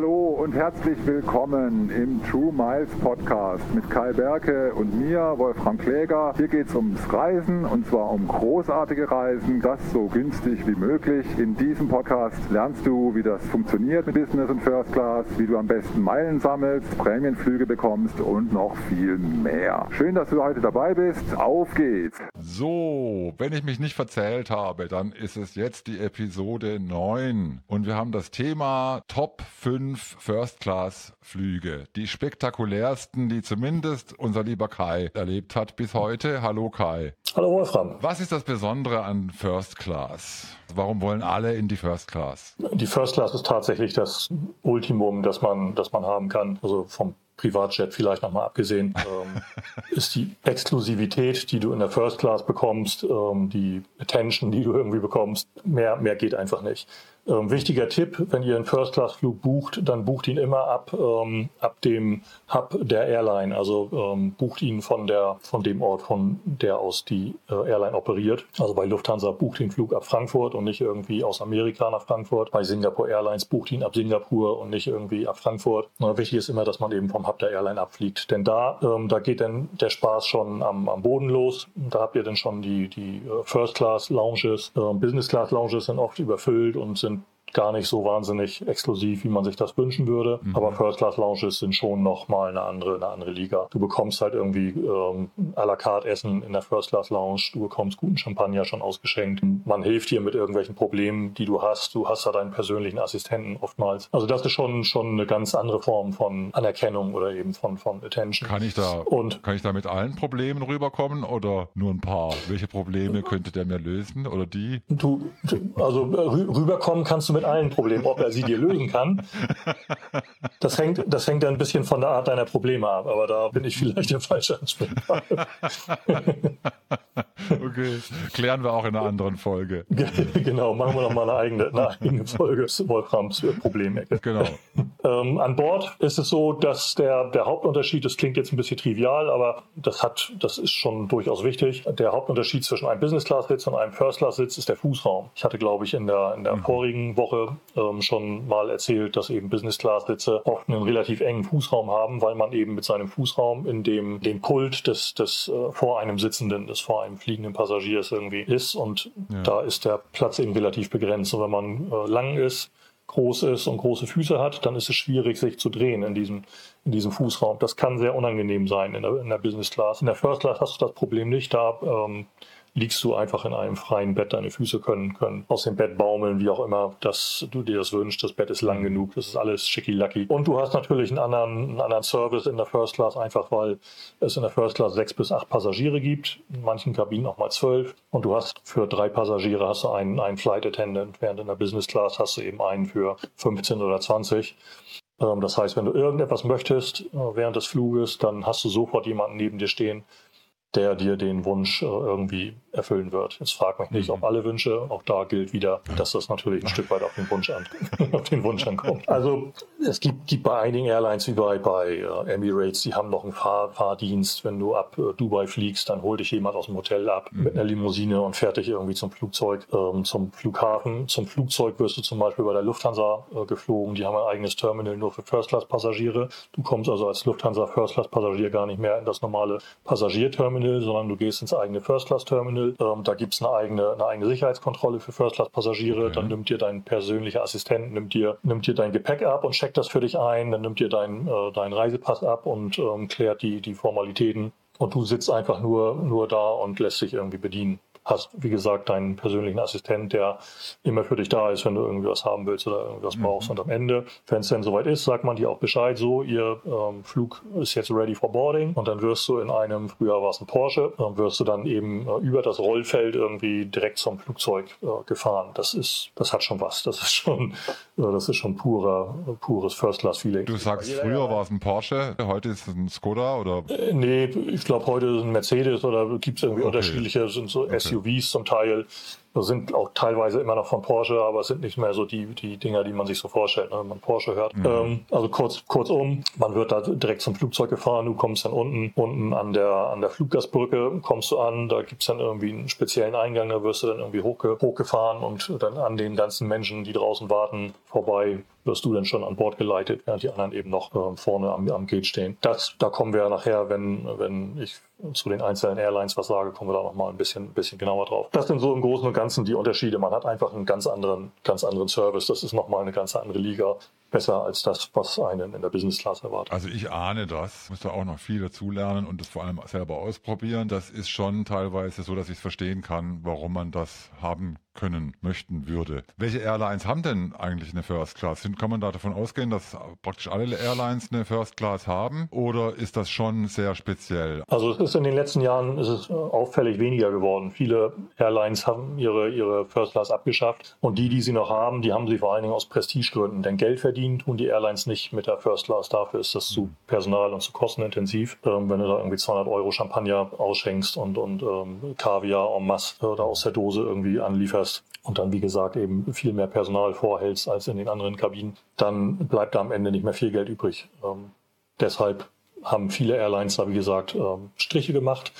hallo und herzlich willkommen im True Miles Podcast mit Kai Berke und mir, Wolfram Kläger. Hier geht es ums Reisen und zwar um großartige Reisen, das so günstig wie möglich. In diesem Podcast lernst du, wie das funktioniert mit Business und First Class, wie du am besten Meilen sammelst, Prämienflüge bekommst und noch viel mehr. Schön, dass du heute dabei bist. Auf geht's! So, wenn ich mich nicht verzählt habe, dann ist es jetzt die Episode 9 und wir haben das Thema Top 5 First-Class-Flüge. Die spektakulärsten, die zumindest unser lieber Kai erlebt hat bis heute. Hallo Kai. Hallo Wolfram. Was ist das Besondere an First Class? Warum wollen alle in die First Class? Die First Class ist tatsächlich das Ultimum, das man, das man haben kann. Also vom Privatjet vielleicht nochmal abgesehen, ähm, ist die Exklusivität, die du in der First Class bekommst, ähm, die Attention, die du irgendwie bekommst, mehr, mehr geht einfach nicht. Ähm, wichtiger Tipp, wenn ihr einen First-Class-Flug bucht, dann bucht ihn immer ab, ähm, ab dem Hub der Airline. Also ähm, bucht ihn von, der, von dem Ort, von der aus die äh, Airline operiert. Also bei Lufthansa bucht den Flug ab Frankfurt und nicht irgendwie aus Amerika nach Frankfurt. Bei Singapore Airlines bucht ihn ab Singapur und nicht irgendwie ab Frankfurt. Und wichtig ist immer, dass man eben vom Hub der Airline abfliegt. Denn da, ähm, da geht dann der Spaß schon am, am Boden los. Da habt ihr dann schon die, die äh, First-Class-Lounges. Äh, Business-Class-Lounges sind oft überfüllt und sind gar nicht so wahnsinnig exklusiv, wie man sich das wünschen würde. Mhm. Aber First Class Lounges sind schon nochmal eine andere, eine andere Liga. Du bekommst halt irgendwie ähm, à la carte Essen in der First Class Lounge. Du bekommst guten Champagner schon ausgeschenkt. Man hilft dir mit irgendwelchen Problemen, die du hast. Du hast da deinen persönlichen Assistenten oftmals. Also das ist schon, schon eine ganz andere Form von Anerkennung oder eben von, von Attention. Kann ich da, Und, kann ich da mit allen Problemen rüberkommen oder nur ein paar? Welche Probleme könnte der mir lösen oder die? Du, also rüberkommen kannst du mit mit allen Problemen, ob er sie dir lösen kann. Das hängt, das hängt ein bisschen von der Art deiner Probleme ab, aber da bin ich vielleicht der falsche Ansprechpartner. Okay, klären wir auch in einer anderen Folge. Genau, machen wir noch mal eine eigene, eine eigene Folge Wolframs Problemecke. Genau. Ähm, an Bord ist es so, dass der, der Hauptunterschied, das klingt jetzt ein bisschen trivial, aber das hat, das ist schon durchaus wichtig. Der Hauptunterschied zwischen einem Business-Class-Sitz und einem First-Class-Sitz ist der Fußraum. Ich hatte, glaube ich, in der, in der mhm. vorigen Woche ähm, schon mal erzählt, dass eben Business-Class-Sitze oft einen relativ engen Fußraum haben, weil man eben mit seinem Fußraum in dem, dem Pult des, des äh, vor einem Sitzenden, des vor einem fliegenden Passagiers irgendwie ist und ja. da ist der Platz eben relativ begrenzt. Und wenn man äh, lang ist, groß ist und große Füße hat, dann ist es schwierig, sich zu drehen in diesem, in diesem Fußraum. Das kann sehr unangenehm sein in der, in der Business Class. In der First Class hast du das Problem nicht. Da ähm, liegst du einfach in einem freien Bett. Deine Füße können, können aus dem Bett baumeln, wie auch immer, dass du dir das wünschst. Das Bett ist lang genug. Das ist alles schicki-lucky. Und du hast natürlich einen anderen, einen anderen Service in der First Class, einfach weil es in der First Class sechs bis acht Passagiere gibt. In manchen Kabinen auch mal zwölf. Und du hast für drei Passagiere hast du einen, einen Flight Attendant, während in der Business Class hast du eben einen für 15 oder 20. Ähm, das heißt, wenn du irgendetwas möchtest äh, während des Fluges, dann hast du sofort jemanden neben dir stehen, der dir den Wunsch äh, irgendwie erfüllen wird. Jetzt frag mich nicht, ob mhm. alle Wünsche, auch da gilt wieder, dass das natürlich ein Stück weit auf den Wunsch, an, auf den Wunsch ankommt. Also es gibt, gibt bei einigen Airlines wie bei, bei äh, Emirates, die haben noch einen Fahr Fahrdienst. Wenn du ab äh, Dubai fliegst, dann holt dich jemand aus dem Hotel ab mhm. mit einer Limousine und fährt dich irgendwie zum Flugzeug, ähm, zum Flughafen. Zum Flugzeug wirst du zum Beispiel bei der Lufthansa äh, geflogen. Die haben ein eigenes Terminal nur für First-Class-Passagiere. Du kommst also als Lufthansa First-Class-Passagier gar nicht mehr in das normale Passagierterminal Terminal, sondern du gehst ins eigene First-Class-Terminal. Ähm, da gibt es eine eigene, eine eigene Sicherheitskontrolle für First-Class-Passagiere. Okay. Dann nimmt dir dein persönlicher Assistent, nimmt dir, nimmt dir dein Gepäck ab und checkt das für dich ein. Dann nimmt dir dein, äh, dein Reisepass ab und ähm, klärt die, die Formalitäten. Und du sitzt einfach nur, nur da und lässt dich irgendwie bedienen hast, wie gesagt, deinen persönlichen Assistent, der immer für dich da ist, wenn du irgendwie was haben willst oder irgendwas mhm. brauchst. Und am Ende, wenn es denn soweit ist, sagt man dir auch Bescheid, so, ihr ähm, Flug ist jetzt ready for boarding und dann wirst du in einem, früher war es ein Porsche, dann wirst du dann eben äh, über das Rollfeld irgendwie direkt zum Flugzeug äh, gefahren. Das ist, das hat schon was. Das ist schon, äh, das ist schon purer, pures First-Class-Feeling. Du sagst, früher war es ein Porsche, heute ist es ein Skoda oder? Äh, nee, ich glaube, heute ist ein Mercedes oder gibt es irgendwie okay. unterschiedliche, sind so okay. SUVs zum Teil. Das sind auch teilweise immer noch von Porsche, aber es sind nicht mehr so die, die Dinger, die man sich so vorstellt, ne, wenn man Porsche hört. Mhm. Ähm, also kurz, kurzum, man wird da direkt zum Flugzeug gefahren, du kommst dann unten, unten an der, an der Fluggastbrücke kommst du an, da gibt's dann irgendwie einen speziellen Eingang, da wirst du dann irgendwie hochge hochgefahren und dann an den ganzen Menschen, die draußen warten, vorbei wirst du dann schon an Bord geleitet, während die anderen eben noch äh, vorne am, am Gate stehen. Das, da kommen wir nachher, wenn, wenn ich zu den einzelnen Airlines was sage, kommen wir da nochmal ein bisschen, ein bisschen genauer drauf. Das sind so im Großen und Ganzen die Unterschiede. Man hat einfach einen ganz anderen, ganz anderen Service. Das ist nochmal eine ganz andere Liga. Besser als das, was einen in der Business Class erwartet. Also ich ahne das, muss da auch noch viel dazulernen und das vor allem selber ausprobieren. Das ist schon teilweise so, dass ich es verstehen kann, warum man das haben können, möchten würde. Welche Airlines haben denn eigentlich eine First Class? Kann man da davon ausgehen, dass praktisch alle Airlines eine First Class haben oder ist das schon sehr speziell? Also es ist in den letzten Jahren ist es auffällig weniger geworden. Viele Airlines haben ihre, ihre First Class abgeschafft und die, die sie noch haben, die haben sie vor allen Dingen aus Prestigegründen. Denn Geld verdienen tun die Airlines nicht mit der First Class. Dafür ist das zu personal- und zu kostenintensiv. Ähm, wenn du da irgendwie 200 Euro Champagner ausschenkst und, und ähm, Kaviar en masse oder aus der Dose irgendwie anlieferst, hast und dann, wie gesagt, eben viel mehr Personal vorhältst als in den anderen Kabinen, dann bleibt da am Ende nicht mehr viel Geld übrig. Ähm, deshalb haben viele Airlines da, wie gesagt, ähm, Striche gemacht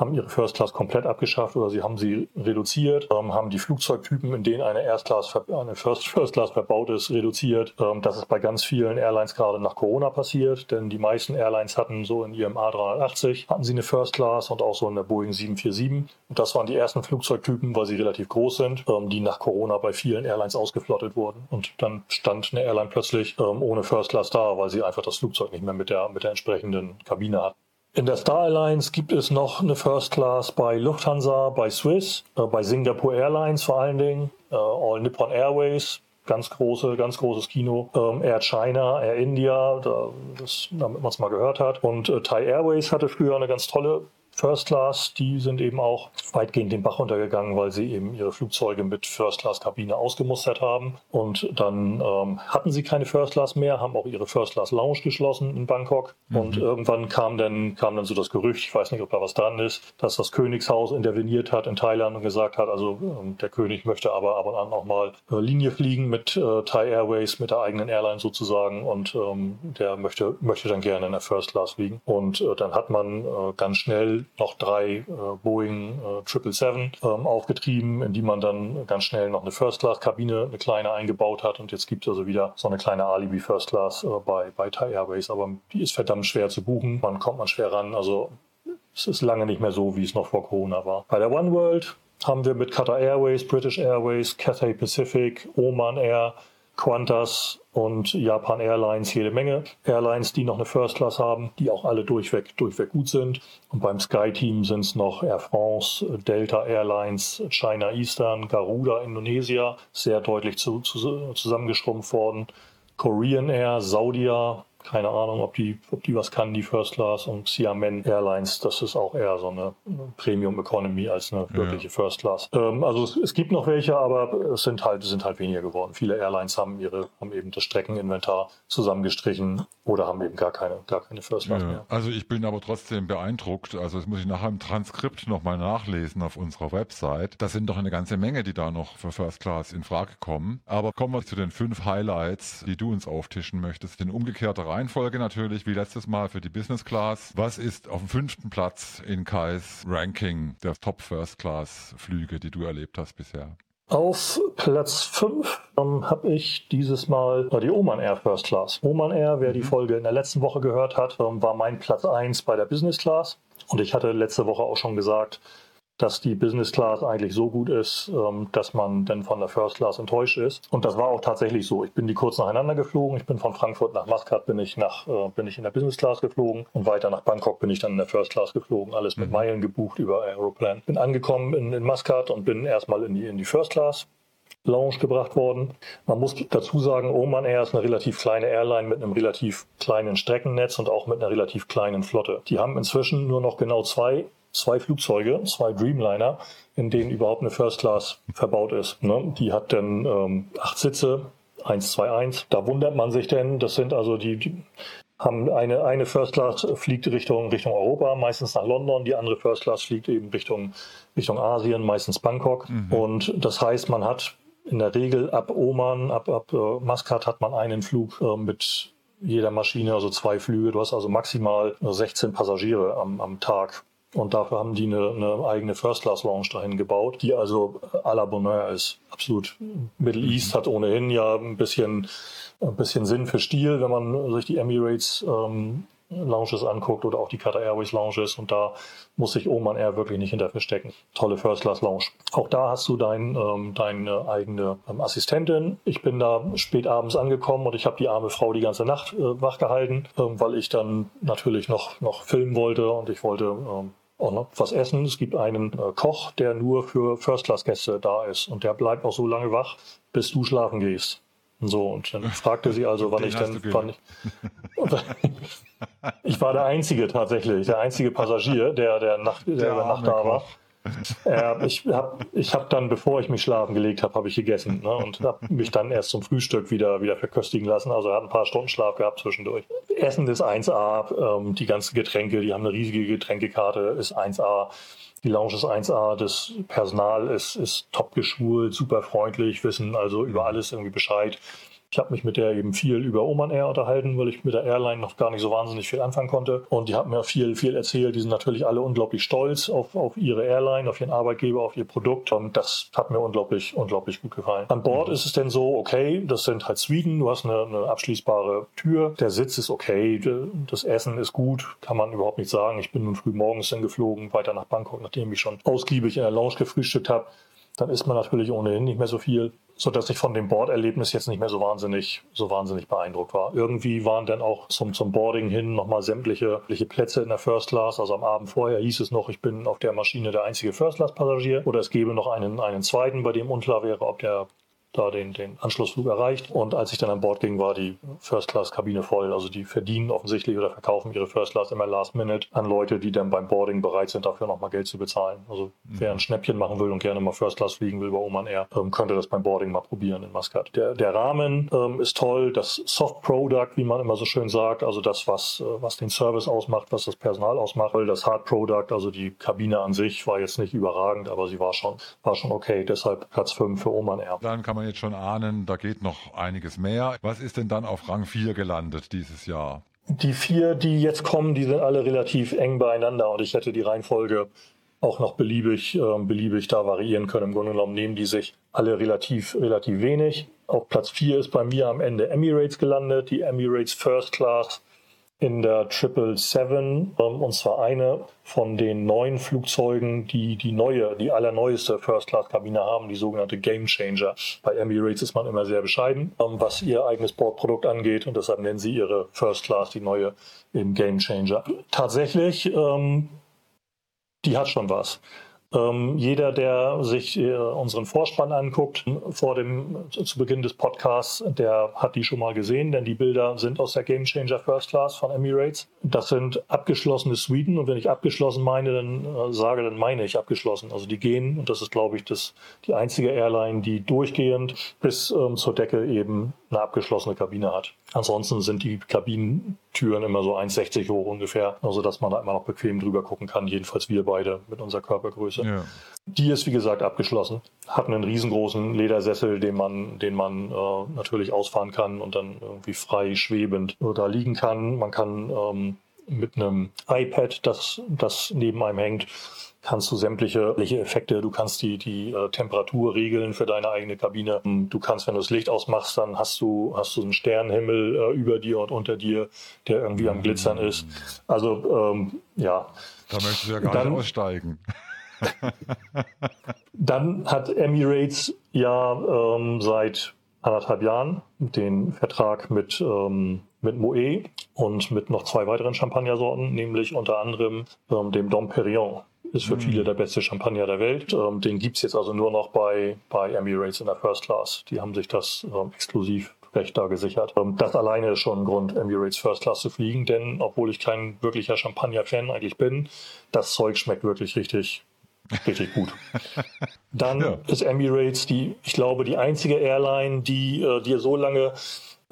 haben ihre First Class komplett abgeschafft oder sie haben sie reduziert, ähm, haben die Flugzeugtypen, in denen eine Erst Class, eine First, First Class verbaut ist, reduziert. Ähm, das ist bei ganz vielen Airlines gerade nach Corona passiert, denn die meisten Airlines hatten so in ihrem A380 hatten sie eine First Class und auch so in der Boeing 747. Und das waren die ersten Flugzeugtypen, weil sie relativ groß sind, ähm, die nach Corona bei vielen Airlines ausgeflottet wurden. Und dann stand eine Airline plötzlich ähm, ohne First Class da, weil sie einfach das Flugzeug nicht mehr mit der, mit der entsprechenden Kabine hatten. In der Star Alliance gibt es noch eine First Class bei Lufthansa, bei Swiss, äh, bei Singapore Airlines vor allen Dingen, äh, All Nippon Airways, ganz große, ganz großes Kino, ähm, Air China, Air India, da, das, damit man es mal gehört hat. Und äh, Thai Airways hatte früher eine ganz tolle First Class, die sind eben auch weitgehend den Bach untergegangen, weil sie eben ihre Flugzeuge mit First Class Kabine ausgemustert haben. Und dann ähm, hatten sie keine First Class mehr, haben auch ihre First Class Lounge geschlossen in Bangkok. Mhm. Und irgendwann kam dann, kam dann so das Gerücht, ich weiß nicht, ob da was dran ist, dass das Königshaus interveniert hat in Thailand und gesagt hat, also ähm, der König möchte aber ab und an auch mal äh, Linie fliegen mit äh, Thai Airways, mit der eigenen Airline sozusagen. Und ähm, der möchte, möchte dann gerne in der First Class fliegen. Und äh, dann hat man äh, ganz schnell noch drei äh, Boeing äh, 777 ähm, aufgetrieben, in die man dann ganz schnell noch eine First-Class-Kabine, eine kleine eingebaut hat. Und jetzt gibt es also wieder so eine kleine Alibi First Class äh, bei, bei Thai Airways. Aber die ist verdammt schwer zu buchen. Man kommt man schwer ran. Also es ist lange nicht mehr so, wie es noch vor Corona war. Bei der One World haben wir mit Qatar Airways, British Airways, Cathay Pacific, Oman Air, Qantas und Japan Airlines jede Menge Airlines, die noch eine First Class haben, die auch alle durchweg, durchweg gut sind. Und beim Sky Team sind es noch Air France, Delta Airlines, China Eastern, Garuda Indonesia, sehr deutlich zu, zu, zusammengeschrumpft worden. Korean Air, Saudia, keine Ahnung, ob die, ob die was kann, die First Class und Xiamen Airlines, das ist auch eher so eine Premium Economy als eine wirkliche ja. First Class. Ähm, also es, es, gibt noch welche, aber es sind halt, sind halt weniger geworden. Viele Airlines haben ihre, haben eben das Streckeninventar zusammengestrichen oder haben eben gar keine, gar keine First Class ja. mehr. Also ich bin aber trotzdem beeindruckt. Also das muss ich nachher im Transkript nochmal nachlesen auf unserer Website. Das sind doch eine ganze Menge, die da noch für First Class in Frage kommen. Aber kommen wir zu den fünf Highlights, die du uns auftischen möchtest. In umgekehrter Reihenfolge natürlich, wie letztes Mal für die Business Class. Was ist auf dem fünften Platz in Kais Ranking der Top First Class Flüge, die du erlebt hast bisher? Auf Platz 5 ähm, habe ich dieses Mal äh, die Oman Air First Class. Oman Air, wer die mhm. Folge in der letzten Woche gehört hat, ähm, war mein Platz 1 bei der Business Class. Und ich hatte letzte Woche auch schon gesagt, dass die Business Class eigentlich so gut ist, ähm, dass man dann von der First Class enttäuscht ist. Und das war auch tatsächlich so. Ich bin die kurz nacheinander geflogen. Ich bin von Frankfurt nach Maskat bin ich nach äh, bin ich in der Business Class geflogen und weiter nach Bangkok bin ich dann in der First Class geflogen. Alles mit mhm. Meilen gebucht über Aeroplan. Bin angekommen in, in Maskat und bin erstmal in die in die First Class. Lounge gebracht worden. Man muss dazu sagen, Oman Air ist eine relativ kleine Airline mit einem relativ kleinen Streckennetz und auch mit einer relativ kleinen Flotte. Die haben inzwischen nur noch genau zwei zwei Flugzeuge, zwei Dreamliner, in denen überhaupt eine First Class verbaut ist. Ne? Die hat dann ähm, acht Sitze, 121. Da wundert man sich denn, das sind also die, die haben eine, eine First Class fliegt Richtung, Richtung Europa, meistens nach London, die andere First Class fliegt eben Richtung, Richtung Asien, meistens Bangkok. Mhm. Und das heißt, man hat in der Regel ab Oman, ab, ab äh, Maskat hat man einen Flug äh, mit jeder Maschine, also zwei Flüge. Du hast also maximal 16 Passagiere am, am Tag. Und dafür haben die eine, eine eigene First-Class-Lounge dahin gebaut, die also à la Bonheur ist. Absolut. Middle East hat ohnehin ja ein bisschen, ein bisschen Sinn für Stil, wenn man sich die Emirates ähm, Lounges anguckt oder auch die Qatar Airways Lounges und da muss sich Oman Air wirklich nicht hinter verstecken. Tolle First Class Lounge. Auch da hast du dein, ähm, deine eigene ähm, Assistentin. Ich bin da spät abends angekommen und ich habe die arme Frau die ganze Nacht äh, wach gehalten, ähm, weil ich dann natürlich noch, noch filmen wollte und ich wollte ähm, auch noch was essen. Es gibt einen äh, Koch, der nur für First Class Gäste da ist und der bleibt auch so lange wach, bis du schlafen gehst. So, und dann fragte sie also, wann ich dann, wann ich, ich war der Einzige tatsächlich, der einzige Passagier, der, der, Nacht, der, der über Nacht da war. Äh, ich habe ich hab dann, bevor ich mich schlafen gelegt habe, habe ich gegessen ne, und habe mich dann erst zum Frühstück wieder, wieder verköstigen lassen. Also er hat ein paar Stunden Schlaf gehabt zwischendurch. Essen ist 1A, ähm, die ganzen Getränke, die haben eine riesige Getränkekarte, ist 1A. Die Lounge ist 1A, das Personal ist, ist top geschult, super freundlich, wissen also über alles irgendwie Bescheid. Ich habe mich mit der eben viel über Oman Air unterhalten, weil ich mit der Airline noch gar nicht so wahnsinnig viel anfangen konnte. Und die haben mir viel, viel erzählt. Die sind natürlich alle unglaublich stolz auf, auf ihre Airline, auf ihren Arbeitgeber, auf ihr Produkt. Und das hat mir unglaublich, unglaublich gut gefallen. An Bord mhm. ist es denn so, okay, das sind halt Sweden. Du hast eine, eine abschließbare Tür. Der Sitz ist okay. Das Essen ist gut. Kann man überhaupt nicht sagen. Ich bin nun früh morgens dann geflogen, weiter nach Bangkok, nachdem ich schon ausgiebig in der Lounge gefrühstückt habe. Dann isst man natürlich ohnehin nicht mehr so viel so dass ich von dem Borderlebnis jetzt nicht mehr so wahnsinnig, so wahnsinnig beeindruckt war. Irgendwie waren dann auch zum, zum Boarding hin nochmal sämtliche, sämtliche Plätze in der First Class. Also am Abend vorher hieß es noch, ich bin auf der Maschine der einzige First Class Passagier oder es gäbe noch einen, einen zweiten, bei dem unklar wäre, ob der da den, den Anschlussflug erreicht. Und als ich dann an Bord ging, war die First-Class-Kabine voll. Also die verdienen offensichtlich oder verkaufen ihre First-Class immer last minute an Leute, die dann beim Boarding bereit sind, dafür nochmal Geld zu bezahlen. Also mhm. wer ein Schnäppchen machen will und gerne mal First-Class fliegen will bei Oman Air, ähm, könnte das beim Boarding mal probieren in Muscat. Der, der Rahmen ähm, ist toll, das Soft-Product, wie man immer so schön sagt, also das, was, äh, was den Service ausmacht, was das Personal ausmacht. Das Hard-Product, also die Kabine an sich, war jetzt nicht überragend, aber sie war schon, war schon okay. Deshalb Platz 5 für Oman Air. Dann kann man jetzt schon ahnen, da geht noch einiges mehr. Was ist denn dann auf Rang 4 gelandet dieses Jahr? Die vier, die jetzt kommen, die sind alle relativ eng beieinander und ich hätte die Reihenfolge auch noch beliebig, äh, beliebig da variieren können. Im Grunde genommen nehmen die sich alle relativ, relativ wenig. Auf Platz 4 ist bei mir am Ende Emirates gelandet, die Emirates First Class in der 777 ähm, und zwar eine von den neuen Flugzeugen, die die neue, die allerneueste First-Class-Kabine haben, die sogenannte Game Changer. Bei Emirates ist man immer sehr bescheiden, ähm, was ihr eigenes Bordprodukt angeht und deshalb nennen sie ihre First Class die neue im Game Changer. Tatsächlich, ähm, die hat schon was. Ähm, jeder, der sich äh, unseren Vorspann anguckt vor dem zu Beginn des Podcasts, der hat die schon mal gesehen, denn die Bilder sind aus der Game Changer First Class von Emirates. Das sind abgeschlossene Sweden und wenn ich abgeschlossen meine, dann äh, sage, dann meine ich abgeschlossen. Also die gehen und das ist, glaube ich, das die einzige Airline, die durchgehend bis ähm, zur Decke eben eine abgeschlossene Kabine hat. Ansonsten sind die Kabinentüren immer so 1,60 hoch ungefähr, also dass man da immer noch bequem drüber gucken kann. Jedenfalls wir beide mit unserer Körpergröße. Ja. Die ist wie gesagt abgeschlossen, hat einen riesengroßen Ledersessel, den man, den man äh, natürlich ausfahren kann und dann irgendwie frei schwebend da liegen kann. Man kann ähm, mit einem iPad, das, das neben einem hängt, kannst du sämtliche Effekte, du kannst die, die äh, Temperatur regeln für deine eigene Kabine. Du kannst, wenn du das Licht ausmachst, dann hast du, hast du einen Sternenhimmel äh, über dir und unter dir, der irgendwie am Glitzern ist. Also, ähm, ja. Da möchtest du ja gar dann, nicht aussteigen. dann hat Emirates ja ähm, seit anderthalb Jahren den Vertrag mit, ähm, mit Moët und mit noch zwei weiteren Champagnersorten, nämlich unter anderem ähm, dem Dom Perignon ist für viele mhm. der beste Champagner der Welt. Ähm, den gibt's jetzt also nur noch bei, bei Emirates in der First Class. Die haben sich das ähm, exklusiv Recht da gesichert. Ähm, das alleine ist schon ein Grund, Emirates First Class zu fliegen, denn obwohl ich kein wirklicher Champagner-Fan eigentlich bin, das Zeug schmeckt wirklich richtig, richtig gut. Dann ja. ist Emirates die, ich glaube, die einzige Airline, die, äh, die so lange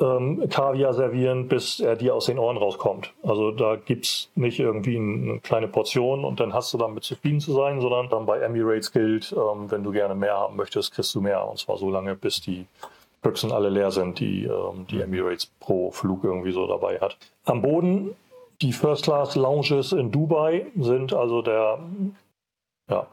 ähm, Kaviar servieren, bis er dir aus den Ohren rauskommt. Also da gibt's nicht irgendwie eine kleine Portion und dann hast du damit zufrieden zu sein, sondern dann bei Emirates gilt, ähm, wenn du gerne mehr haben möchtest, kriegst du mehr. Und zwar so lange, bis die Büchsen alle leer sind, die ähm, die Emirates pro Flug irgendwie so dabei hat. Am Boden die First Class Lounges in Dubai sind also der ja,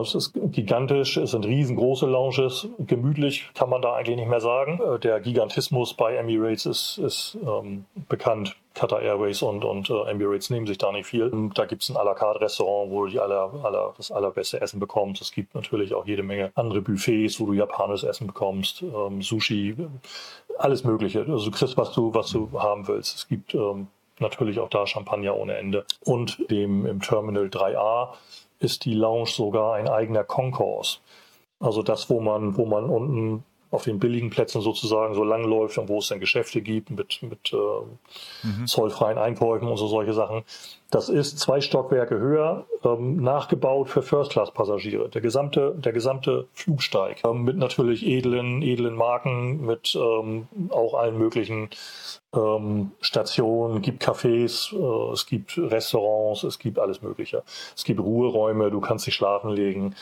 es ist gigantisch, es sind riesengroße Lounges, gemütlich kann man da eigentlich nicht mehr sagen. Äh, der Gigantismus bei Emirates ist, ist ähm, bekannt. Qatar Airways und, und äh, Emirates nehmen sich da nicht viel. Da gibt es ein à la carte Restaurant, wo du aller, aller, das allerbeste Essen bekommst. Es gibt natürlich auch jede Menge andere Buffets, wo du japanisches Essen bekommst, ähm, Sushi, alles Mögliche. Also du kriegst, was du, was du haben willst. Es gibt ähm, natürlich auch da Champagner ohne Ende. Und dem im Terminal 3a ist die Lounge sogar ein eigener Concourse. Also das, wo man, wo man unten auf den billigen Plätzen sozusagen so langläuft und wo es dann Geschäfte gibt mit, mit äh, mhm. zollfreien Einkäufen und so solche Sachen. Das ist zwei Stockwerke höher, ähm, nachgebaut für First-Class-Passagiere. Der gesamte, der gesamte Flugsteig ähm, mit natürlich edlen, edlen Marken, mit ähm, auch allen möglichen ähm, Stationen, gibt Cafés, äh, es gibt Restaurants, es gibt alles Mögliche. Es gibt Ruheräume, du kannst dich schlafen legen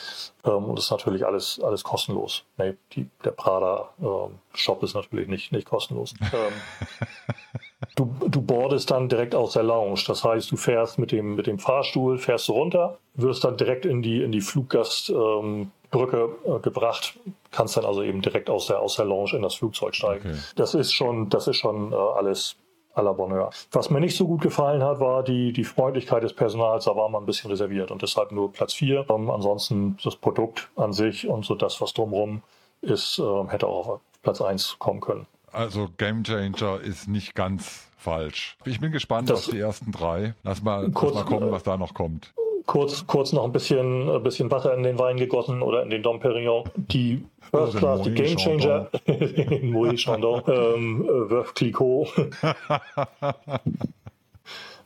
ähm, und das ist natürlich alles, alles kostenlos. Nee, die, der Prada-Shop äh, ist natürlich nicht, nicht kostenlos. Ähm, Du, du boardest dann direkt aus der Lounge. Das heißt, du fährst mit dem, mit dem Fahrstuhl, fährst du runter, wirst dann direkt in die, in die Fluggastbrücke ähm, äh, gebracht, kannst dann also eben direkt aus der, aus der Lounge in das Flugzeug steigen. Okay. Das ist schon, das ist schon äh, alles à la Bonheur. Was mir nicht so gut gefallen hat, war die, die Freundlichkeit des Personals. Da war man ein bisschen reserviert und deshalb nur Platz 4. Ähm, ansonsten das Produkt an sich und so das, was drumherum ist, äh, hätte auch auf Platz 1 kommen können. Also Game Changer ist nicht ganz falsch. Ich bin gespannt das auf die ersten drei. Lass mal, kurz, lass mal kommen, was da noch kommt. Kurz, kurz noch ein bisschen, ein bisschen Wasser in den Wein gegossen oder in den Dom Perignon. Die First Class, die Game Changer, Moët Chandon, ähm, Veuve Clicquot.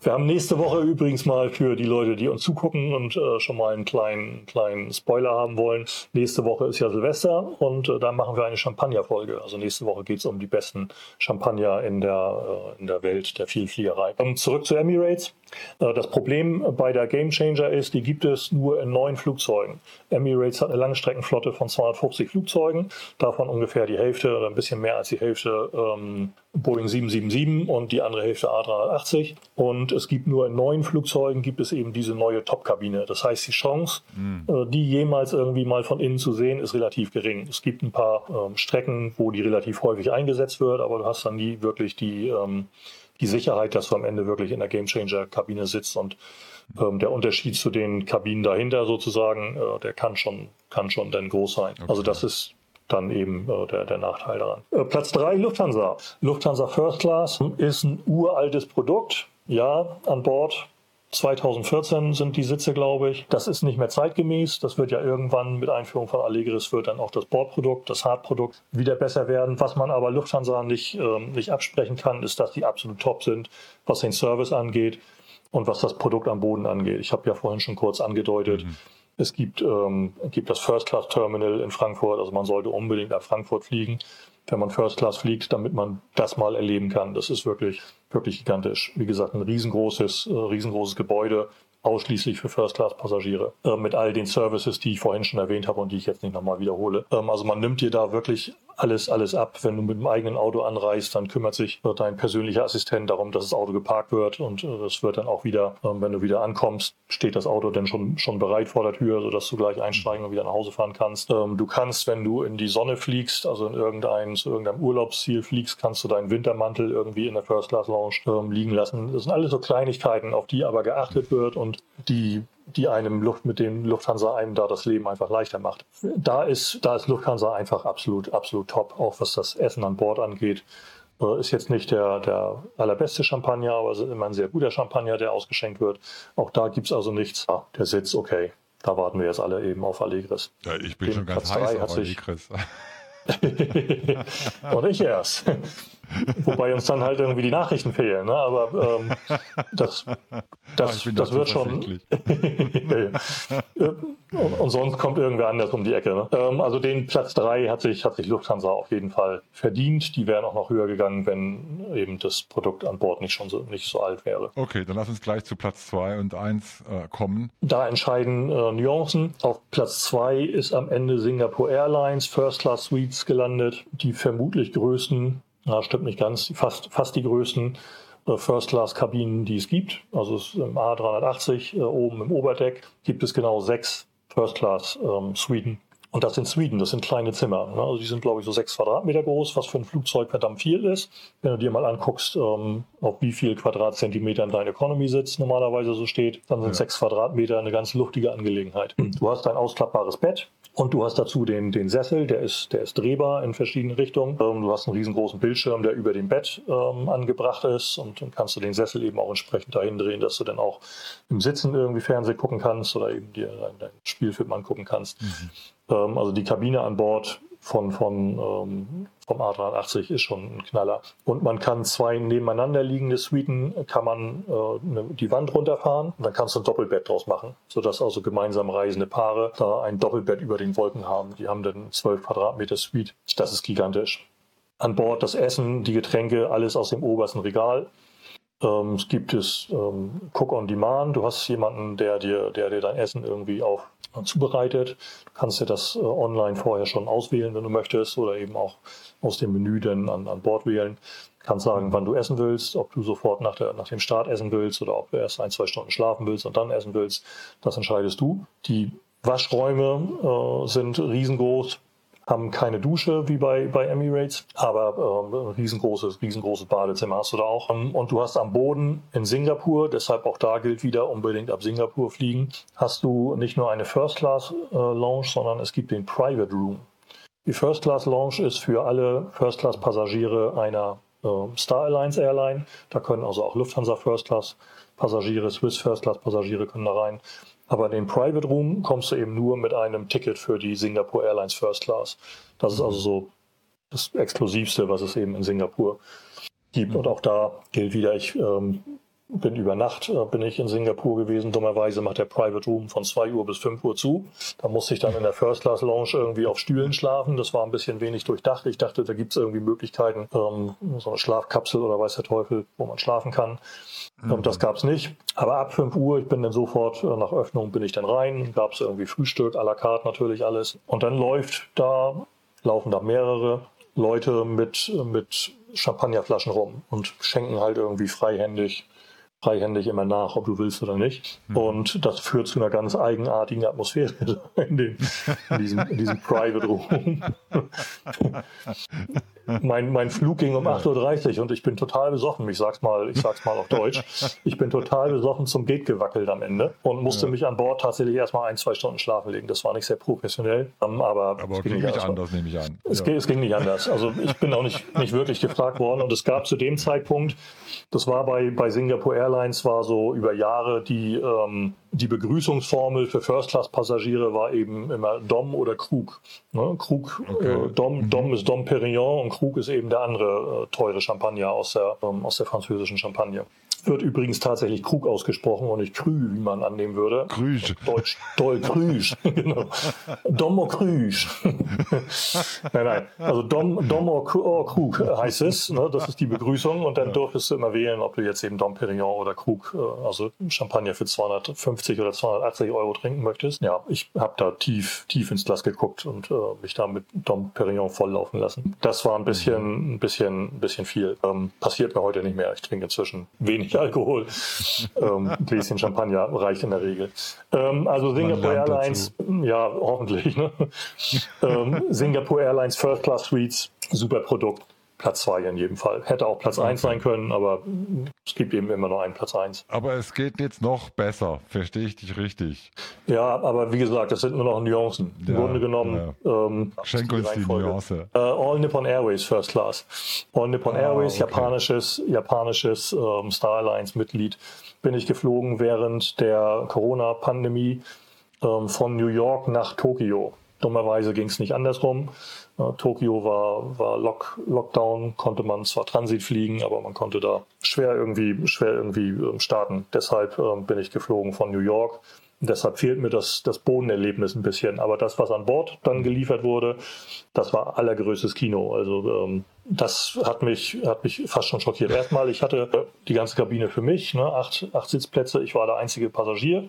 Wir haben nächste Woche übrigens mal für die Leute, die uns zugucken und äh, schon mal einen kleinen, kleinen Spoiler haben wollen. Nächste Woche ist ja Silvester und äh, da machen wir eine Champagner-Folge. Also nächste Woche geht es um die besten Champagner in der, äh, in der Welt der Vielfliegerei. Um, zurück zu Emirates. Äh, das Problem bei der Game Changer ist, die gibt es nur in neun Flugzeugen. Emirates hat eine Langstreckenflotte von 250 Flugzeugen, davon ungefähr die Hälfte oder ein bisschen mehr als die Hälfte ähm, Boeing 777 und die andere Hälfte A380. Und es gibt nur in neun Flugzeugen gibt es eben diese neue Top-Kabine. Das heißt, die Chance, mhm. die jemals irgendwie mal von innen zu sehen, ist relativ gering. Es gibt ein paar ähm, Strecken, wo die relativ häufig eingesetzt wird, aber du hast dann nie wirklich die, ähm, die Sicherheit, dass du am Ende wirklich in der Gamechanger-Kabine sitzt und ähm, der Unterschied zu den Kabinen dahinter sozusagen, äh, der kann schon, kann schon dann groß sein. Okay. Also das ist dann eben äh, der, der Nachteil daran. Äh, Platz drei Lufthansa. Lufthansa First Class ist ein uraltes Produkt. Ja, an Bord 2014 sind die Sitze, glaube ich. Das ist nicht mehr zeitgemäß. Das wird ja irgendwann mit Einführung von Allegris wird dann auch das Bordprodukt, das Hardprodukt wieder besser werden. Was man aber Lufthansa nicht, ähm, nicht absprechen kann, ist, dass die absolut top sind, was den Service angeht und was das Produkt am Boden angeht. Ich habe ja vorhin schon kurz angedeutet, mhm. Es gibt, ähm, gibt das First Class Terminal in Frankfurt, also man sollte unbedingt nach Frankfurt fliegen wenn man First Class fliegt, damit man das mal erleben kann. Das ist wirklich, wirklich gigantisch. Wie gesagt, ein riesengroßes, äh, riesengroßes Gebäude, ausschließlich für First-Class-Passagiere, äh, mit all den Services, die ich vorhin schon erwähnt habe und die ich jetzt nicht nochmal wiederhole. Ähm, also man nimmt dir da wirklich alles, alles ab. Wenn du mit dem eigenen Auto anreist, dann kümmert sich dein persönlicher Assistent darum, dass das Auto geparkt wird und äh, das wird dann auch wieder, ähm, wenn du wieder ankommst, steht das Auto dann schon, schon bereit vor der Tür, sodass du gleich einsteigen und wieder nach Hause fahren kannst. Ähm, du kannst, wenn du in die Sonne fliegst, also in irgendein, zu irgendeinem Urlaubsziel fliegst, kannst du deinen Wintermantel irgendwie in der First Class Lounge ähm, liegen lassen. Das sind alles so Kleinigkeiten, auf die aber geachtet wird und die die einem Luft mit dem Lufthansa einem da das Leben einfach leichter macht. Da ist, da ist Lufthansa einfach absolut, absolut top, auch was das Essen an Bord angeht. Äh, ist jetzt nicht der, der allerbeste Champagner, aber ist immer ein sehr guter Champagner, der ausgeschenkt wird. Auch da gibt es also nichts. Ah, der Sitz, okay. Da warten wir jetzt alle eben auf Allegris. Ja, ich bin Den schon ganz Platz heiß auf Allegris. Und ich erst. Wobei uns dann halt irgendwie die Nachrichten fehlen. Ne? Aber ähm, das, das, das wird schon. und, sonst kommt irgendwer anders um die Ecke. Ne? Ähm, also den Platz 3 hat sich, hat sich Lufthansa auf jeden Fall verdient. Die wären auch noch höher gegangen, wenn eben das Produkt an Bord nicht schon so, nicht so alt wäre. Okay, dann lass uns gleich zu Platz 2 und 1 äh, kommen. Da entscheiden äh, Nuancen. Auf Platz 2 ist am Ende Singapore Airlines First Class Suites gelandet. Die vermutlich größten na, stimmt nicht ganz. Fast, fast die größten äh, First-Class-Kabinen, die es gibt. Also es im A380 äh, oben im Oberdeck gibt es genau sechs First-Class-Suiten. Ähm, und das sind Suiten, das sind kleine Zimmer. Ne? Also die sind, glaube ich, so sechs Quadratmeter groß, was für ein Flugzeug verdammt viel ist. Wenn du dir mal anguckst, ähm, auf wie viel Quadratzentimetern dein Economy-Sitz normalerweise so steht, dann sind ja. sechs Quadratmeter eine ganz luftige Angelegenheit. Du hast ein ausklappbares Bett, und du hast dazu den, den Sessel, der ist, der ist drehbar in verschiedenen Richtungen. Ähm, du hast einen riesengroßen Bildschirm, der über dem Bett ähm, angebracht ist und dann kannst du den Sessel eben auch entsprechend dahin drehen, dass du dann auch im Sitzen irgendwie Fernsehen gucken kannst oder eben dir deinen dein Spielfilm angucken kannst. Mhm. Ähm, also die Kabine an Bord von, von, ähm, vom A380 ist schon ein Knaller. Und man kann zwei nebeneinander liegende Suiten, kann man äh, ne, die Wand runterfahren und dann kannst du ein Doppelbett draus machen, sodass also gemeinsam reisende Paare da ein Doppelbett über den Wolken haben. Die haben dann 12 Quadratmeter Suite. Das ist gigantisch. An Bord das Essen, die Getränke, alles aus dem obersten Regal. Ähm, es gibt es ähm, Cook on Demand. Du hast jemanden, der dir, der dir dein Essen irgendwie auf zubereitet. Du kannst dir das äh, online vorher schon auswählen, wenn du möchtest, oder eben auch aus dem Menü dann an, an Bord wählen. Du kannst sagen, wann du essen willst, ob du sofort nach, der, nach dem Start essen willst oder ob du erst ein, zwei Stunden schlafen willst und dann essen willst. Das entscheidest du. Die Waschräume äh, sind riesengroß haben keine Dusche wie bei, bei Emirates, aber ähm, riesengroßes, riesengroßes Badezimmer hast du da auch. Ähm, und du hast am Boden in Singapur, deshalb auch da gilt wieder unbedingt ab Singapur fliegen, hast du nicht nur eine First Class äh, Lounge, sondern es gibt den Private Room. Die First Class Lounge ist für alle First Class Passagiere einer äh, Star Alliance Airline. Da können also auch Lufthansa First Class Passagiere, Swiss First Class Passagiere können da rein. Aber in den Private Room kommst du eben nur mit einem Ticket für die Singapore Airlines First Class. Das ist also so das Exklusivste, was es eben in Singapur gibt. Und auch da gilt wieder, ich ähm, bin über Nacht, äh, bin ich in Singapur gewesen. Dummerweise macht der Private Room von 2 Uhr bis 5 Uhr zu. Da musste ich dann in der First Class Lounge irgendwie auf Stühlen schlafen. Das war ein bisschen wenig durchdacht. Ich dachte, da gibt es irgendwie Möglichkeiten, ähm, so eine Schlafkapsel oder weiß der Teufel, wo man schlafen kann. Mhm. Das gab es nicht. Aber ab 5 Uhr, ich bin dann sofort äh, nach Öffnung, bin ich dann rein. Gab es irgendwie Frühstück, à la carte natürlich alles. Und dann läuft da, laufen da mehrere Leute mit, mit Champagnerflaschen rum und schenken halt irgendwie freihändig freihändig immer nach, ob du willst oder nicht. Mhm. Und das führt zu einer ganz eigenartigen Atmosphäre in, dem, in, diesem, in diesem Private Room. mein, mein Flug ging um 8.30 Uhr und ich bin total besoffen. Ich sag's mal, ich sag's mal auf Deutsch. Ich bin total besoffen zum Gate gewackelt am Ende und musste ja. mich an Bord tatsächlich erstmal ein, zwei Stunden schlafen legen. Das war nicht sehr professionell, ähm, aber, aber es ging nicht anders, nehme ich an. Es, ja. es ging nicht anders. Also ich bin auch nicht, nicht wirklich gefragt worden und es gab zu dem Zeitpunkt, das war bei, bei Singapore Airlines, war so über Jahre die, ähm, die Begrüßungsformel für First-Class-Passagiere war eben immer Dom oder Krug. Ne? Krug, okay. äh, Dom, mhm. Dom ist Dom Perignon und Krug ist eben der andere äh, teure Champagner aus der, ähm, aus der französischen Champagne. Wird übrigens tatsächlich Krug ausgesprochen und nicht Krü, wie man annehmen würde. Krüsch. Deutsch, Doll Krüsch, genau. Domo Krüsch. nein, nein. Also Dom, Dom or Krug heißt es. Ne? Das ist die Begrüßung und dann ja. durftest du immer wählen, ob du jetzt eben Dom Perignon oder Krug, äh, also Champagner für 250 oder 280 Euro trinken möchtest. Ja, ich habe da tief, tief ins Glas geguckt und äh, mich da mit Dom Perignon volllaufen lassen. Das war ein bisschen, ein bisschen, ein bisschen viel. Ähm, passiert mir heute nicht mehr. Ich trinke inzwischen wenig Alkohol. ähm, ein Gläschen Champagner reicht in der Regel. Ähm, also Singapore Airlines, dazu. ja, hoffentlich. Ne? ähm, Singapore Airlines First Class Suites, super Produkt. Platz 2 in jedem Fall. Hätte auch Platz 1 sein können, aber es gibt eben immer nur einen Platz 1. Aber es geht jetzt noch besser, verstehe ich dich richtig. Ja, aber wie gesagt, das sind nur noch Nuancen. Im ja, Grunde genommen. Ja. Ähm, Schenk uns die, die Nuance. Uh, All Nippon Airways First Class. All Nippon ah, Airways, okay. japanisches, japanisches ähm, Star Alliance Mitglied, bin ich geflogen während der Corona-Pandemie ähm, von New York nach Tokio. Dummerweise ging es nicht andersrum. Äh, Tokio war, war Lock, Lockdown, konnte man zwar Transit fliegen, aber man konnte da schwer irgendwie, schwer irgendwie ähm, starten. Deshalb ähm, bin ich geflogen von New York. Deshalb fehlt mir das, das Bodenerlebnis ein bisschen. Aber das, was an Bord dann geliefert wurde, das war allergrößtes Kino. Also ähm, das hat mich, hat mich fast schon schockiert. Erstmal, ich hatte die ganze Kabine für mich, ne, acht, acht Sitzplätze. Ich war der einzige Passagier.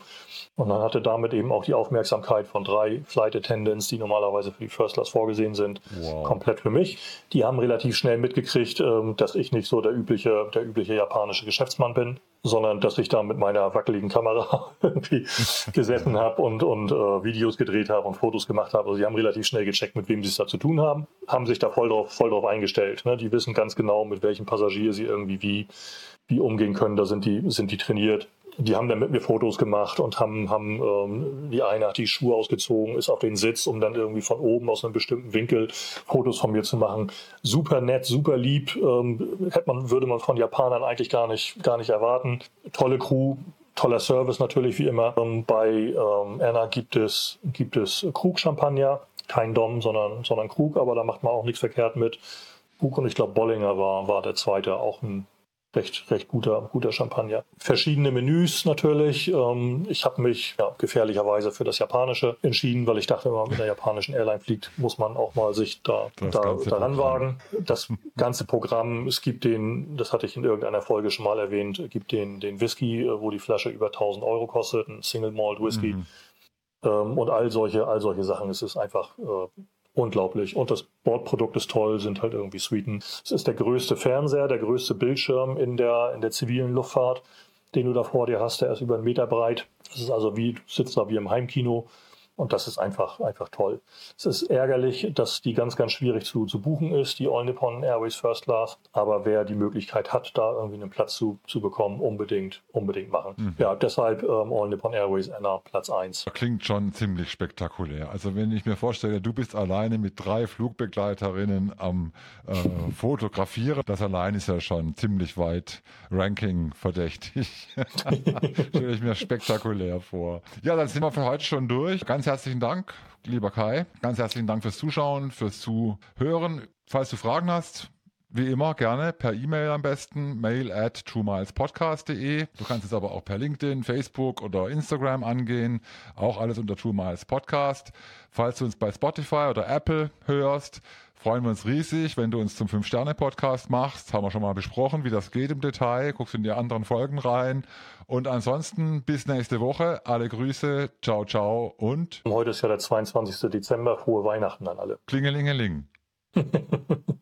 Und dann hatte damit eben auch die Aufmerksamkeit von drei Flight Attendants, die normalerweise für die First Class vorgesehen sind, wow. komplett für mich. Die haben relativ schnell mitgekriegt, ähm, dass ich nicht so der übliche, der übliche japanische Geschäftsmann bin, sondern dass ich da mit meiner wackeligen Kamera irgendwie gesessen habe und, und uh, Videos gedreht habe und Fotos gemacht habe. Also sie haben relativ schnell gecheckt, mit wem sie es da zu tun haben, haben sich da voll drauf, voll drauf eingestellt. Ne? Die wissen ganz genau, mit welchem Passagier sie irgendwie wie, wie umgehen können. Da sind die, sind die trainiert die haben dann mit mir Fotos gemacht und haben, haben ähm, die eine hat die Schuhe ausgezogen, ist auf den Sitz, um dann irgendwie von oben aus einem bestimmten Winkel Fotos von mir zu machen. Super nett, super lieb, ähm, hätte man, würde man von Japanern eigentlich gar nicht, gar nicht erwarten. Tolle Crew, toller Service natürlich wie immer. Ähm, bei ähm, Anna gibt es, gibt es Krug-Champagner, kein Dom, sondern, sondern Krug, aber da macht man auch nichts verkehrt mit. Krug und ich glaube Bollinger war, war der zweite, auch ein recht, recht guter, guter Champagner. Verschiedene Menüs natürlich. Ähm, ich habe mich ja, gefährlicherweise für das Japanische entschieden, weil ich dachte, wenn man mit einer japanischen Airline fliegt, muss man auch mal sich da, da daran wagen. Das ganze Programm, es gibt den, das hatte ich in irgendeiner Folge schon mal erwähnt, gibt den, den Whisky, äh, wo die Flasche über 1000 Euro kostet, ein Single Malt Whisky. Mhm. Ähm, und all solche, all solche Sachen. Es ist einfach äh, unglaublich. Und das Bordprodukt ist toll, sind halt irgendwie Suiten. Es ist der größte Fernseher, der größte Bildschirm in der, in der zivilen Luftfahrt, den du da vor dir hast. Der ist über einen Meter breit. Das ist also wie, du sitzt da wie im Heimkino. Und das ist einfach, einfach toll. Es ist ärgerlich, dass die ganz, ganz schwierig zu, zu buchen ist, die All Nippon Airways First Class. Aber wer die Möglichkeit hat, da irgendwie einen Platz zu, zu bekommen, unbedingt, unbedingt machen. Mhm. Ja, deshalb ähm, All Nippon Airways Anna Platz 1. Klingt schon ziemlich spektakulär. Also wenn ich mir vorstelle, du bist alleine mit drei Flugbegleiterinnen am äh, Fotografieren, das allein ist ja schon ziemlich weit Ranking verdächtig. Stelle ich mir spektakulär vor. Ja, dann sind wir für heute schon durch. Ganz herzlichen Dank, lieber Kai. Ganz herzlichen Dank fürs Zuschauen, fürs Zuhören. Falls du Fragen hast, wie immer gerne per E-Mail am besten, mail at truemilespodcast.de. Du kannst es aber auch per LinkedIn, Facebook oder Instagram angehen. Auch alles unter True Miles Podcast. Falls du uns bei Spotify oder Apple hörst, freuen wir uns riesig, wenn du uns zum 5-Sterne-Podcast machst. Haben wir schon mal besprochen, wie das geht im Detail. Guckst in die anderen Folgen rein. Und ansonsten bis nächste Woche. Alle Grüße. Ciao, ciao und. Heute ist ja der 22. Dezember. Frohe Weihnachten an alle. Klingelingeling.